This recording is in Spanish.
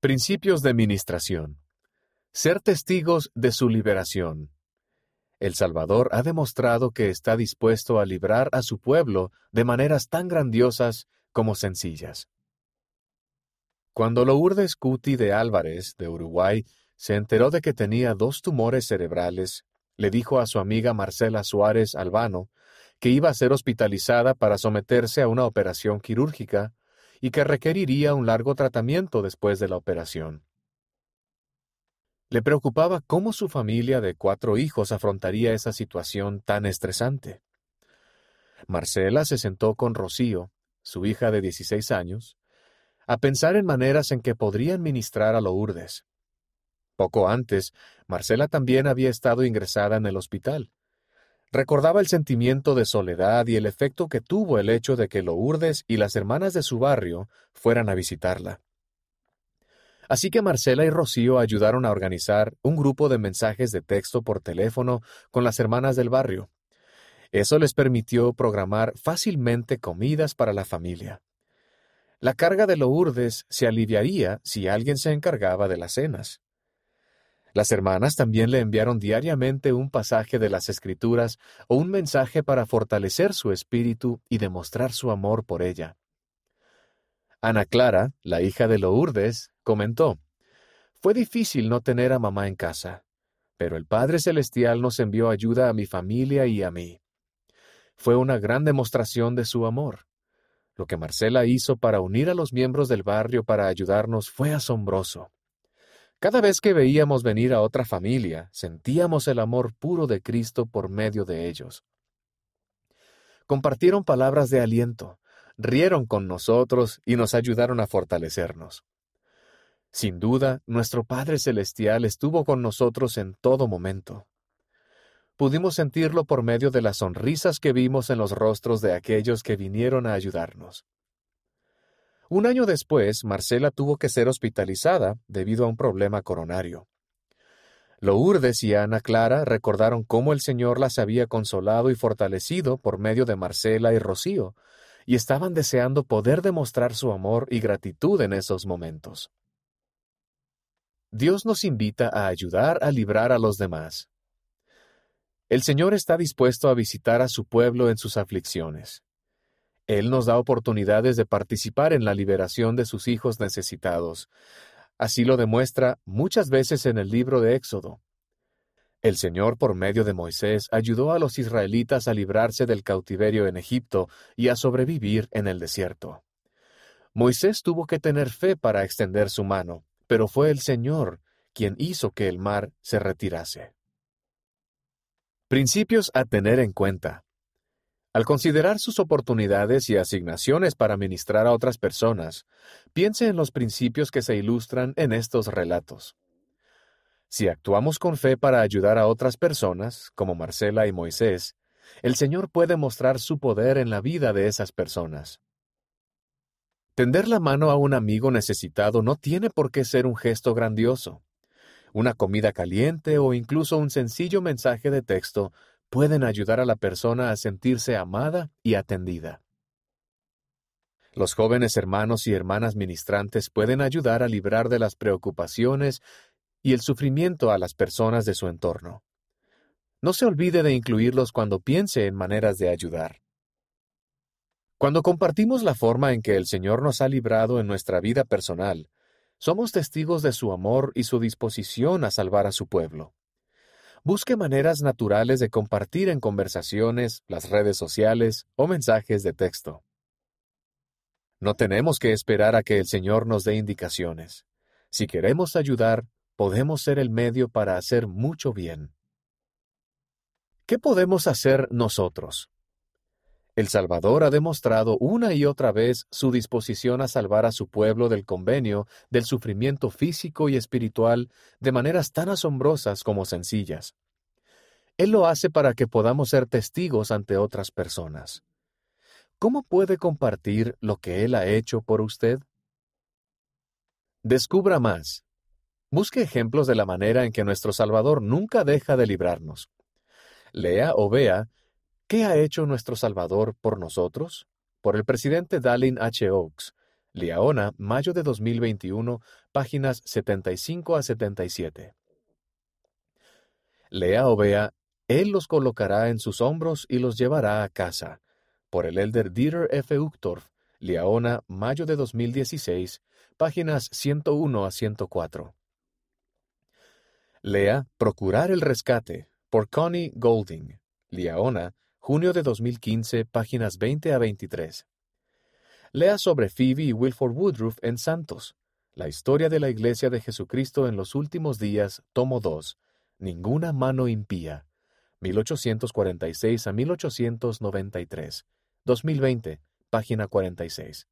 Principios de Ministración. Ser testigos de su liberación. El Salvador ha demostrado que está dispuesto a librar a su pueblo de maneras tan grandiosas como sencillas. Cuando Lourdes Cuti de Álvarez, de Uruguay, se enteró de que tenía dos tumores cerebrales, le dijo a su amiga Marcela Suárez Albano que iba a ser hospitalizada para someterse a una operación quirúrgica y que requeriría un largo tratamiento después de la operación. Le preocupaba cómo su familia de cuatro hijos afrontaría esa situación tan estresante. Marcela se sentó con Rocío, su hija de 16 años, a pensar en maneras en que podrían ministrar a Lourdes. Poco antes, Marcela también había estado ingresada en el hospital. Recordaba el sentimiento de soledad y el efecto que tuvo el hecho de que Lourdes y las hermanas de su barrio fueran a visitarla. Así que Marcela y Rocío ayudaron a organizar un grupo de mensajes de texto por teléfono con las hermanas del barrio. Eso les permitió programar fácilmente comidas para la familia. La carga de Lourdes se aliviaría si alguien se encargaba de las cenas. Las hermanas también le enviaron diariamente un pasaje de las Escrituras o un mensaje para fortalecer su espíritu y demostrar su amor por ella. Ana Clara, la hija de Lourdes, comentó, Fue difícil no tener a mamá en casa, pero el Padre Celestial nos envió ayuda a mi familia y a mí. Fue una gran demostración de su amor. Lo que Marcela hizo para unir a los miembros del barrio para ayudarnos fue asombroso. Cada vez que veíamos venir a otra familia, sentíamos el amor puro de Cristo por medio de ellos. Compartieron palabras de aliento, rieron con nosotros y nos ayudaron a fortalecernos. Sin duda, nuestro Padre Celestial estuvo con nosotros en todo momento. Pudimos sentirlo por medio de las sonrisas que vimos en los rostros de aquellos que vinieron a ayudarnos. Un año después, Marcela tuvo que ser hospitalizada debido a un problema coronario. Lourdes y Ana Clara recordaron cómo el Señor las había consolado y fortalecido por medio de Marcela y Rocío, y estaban deseando poder demostrar su amor y gratitud en esos momentos. Dios nos invita a ayudar a librar a los demás. El Señor está dispuesto a visitar a su pueblo en sus aflicciones. Él nos da oportunidades de participar en la liberación de sus hijos necesitados. Así lo demuestra muchas veces en el libro de Éxodo. El Señor, por medio de Moisés, ayudó a los israelitas a librarse del cautiverio en Egipto y a sobrevivir en el desierto. Moisés tuvo que tener fe para extender su mano, pero fue el Señor quien hizo que el mar se retirase. Principios a tener en cuenta. Al considerar sus oportunidades y asignaciones para ministrar a otras personas, piense en los principios que se ilustran en estos relatos. Si actuamos con fe para ayudar a otras personas, como Marcela y Moisés, el Señor puede mostrar su poder en la vida de esas personas. Tender la mano a un amigo necesitado no tiene por qué ser un gesto grandioso. Una comida caliente o incluso un sencillo mensaje de texto pueden ayudar a la persona a sentirse amada y atendida. Los jóvenes hermanos y hermanas ministrantes pueden ayudar a librar de las preocupaciones y el sufrimiento a las personas de su entorno. No se olvide de incluirlos cuando piense en maneras de ayudar. Cuando compartimos la forma en que el Señor nos ha librado en nuestra vida personal, somos testigos de su amor y su disposición a salvar a su pueblo. Busque maneras naturales de compartir en conversaciones, las redes sociales o mensajes de texto. No tenemos que esperar a que el Señor nos dé indicaciones. Si queremos ayudar, podemos ser el medio para hacer mucho bien. ¿Qué podemos hacer nosotros? El Salvador ha demostrado una y otra vez su disposición a salvar a su pueblo del convenio, del sufrimiento físico y espiritual, de maneras tan asombrosas como sencillas. Él lo hace para que podamos ser testigos ante otras personas. ¿Cómo puede compartir lo que Él ha hecho por usted? Descubra más. Busque ejemplos de la manera en que nuestro Salvador nunca deja de librarnos. Lea o vea ¿Qué ha hecho nuestro Salvador por nosotros? Por el presidente Dallin H. Oaks, Liaona, mayo de 2021, páginas 75 a 77. Lea o vea, Él los colocará en sus hombros y los llevará a casa. Por el elder Dieter F. Uchtdorf, Liaona, mayo de 2016, páginas 101 a 104. Lea Procurar el rescate, por Connie Golding, Liaona, junio de 2015, páginas 20 a 23. Lea sobre Phoebe y Wilford Woodruff en Santos, la historia de la Iglesia de Jesucristo en los últimos días, tomo 2, Ninguna mano impía, 1846 a 1893, 2020, página 46.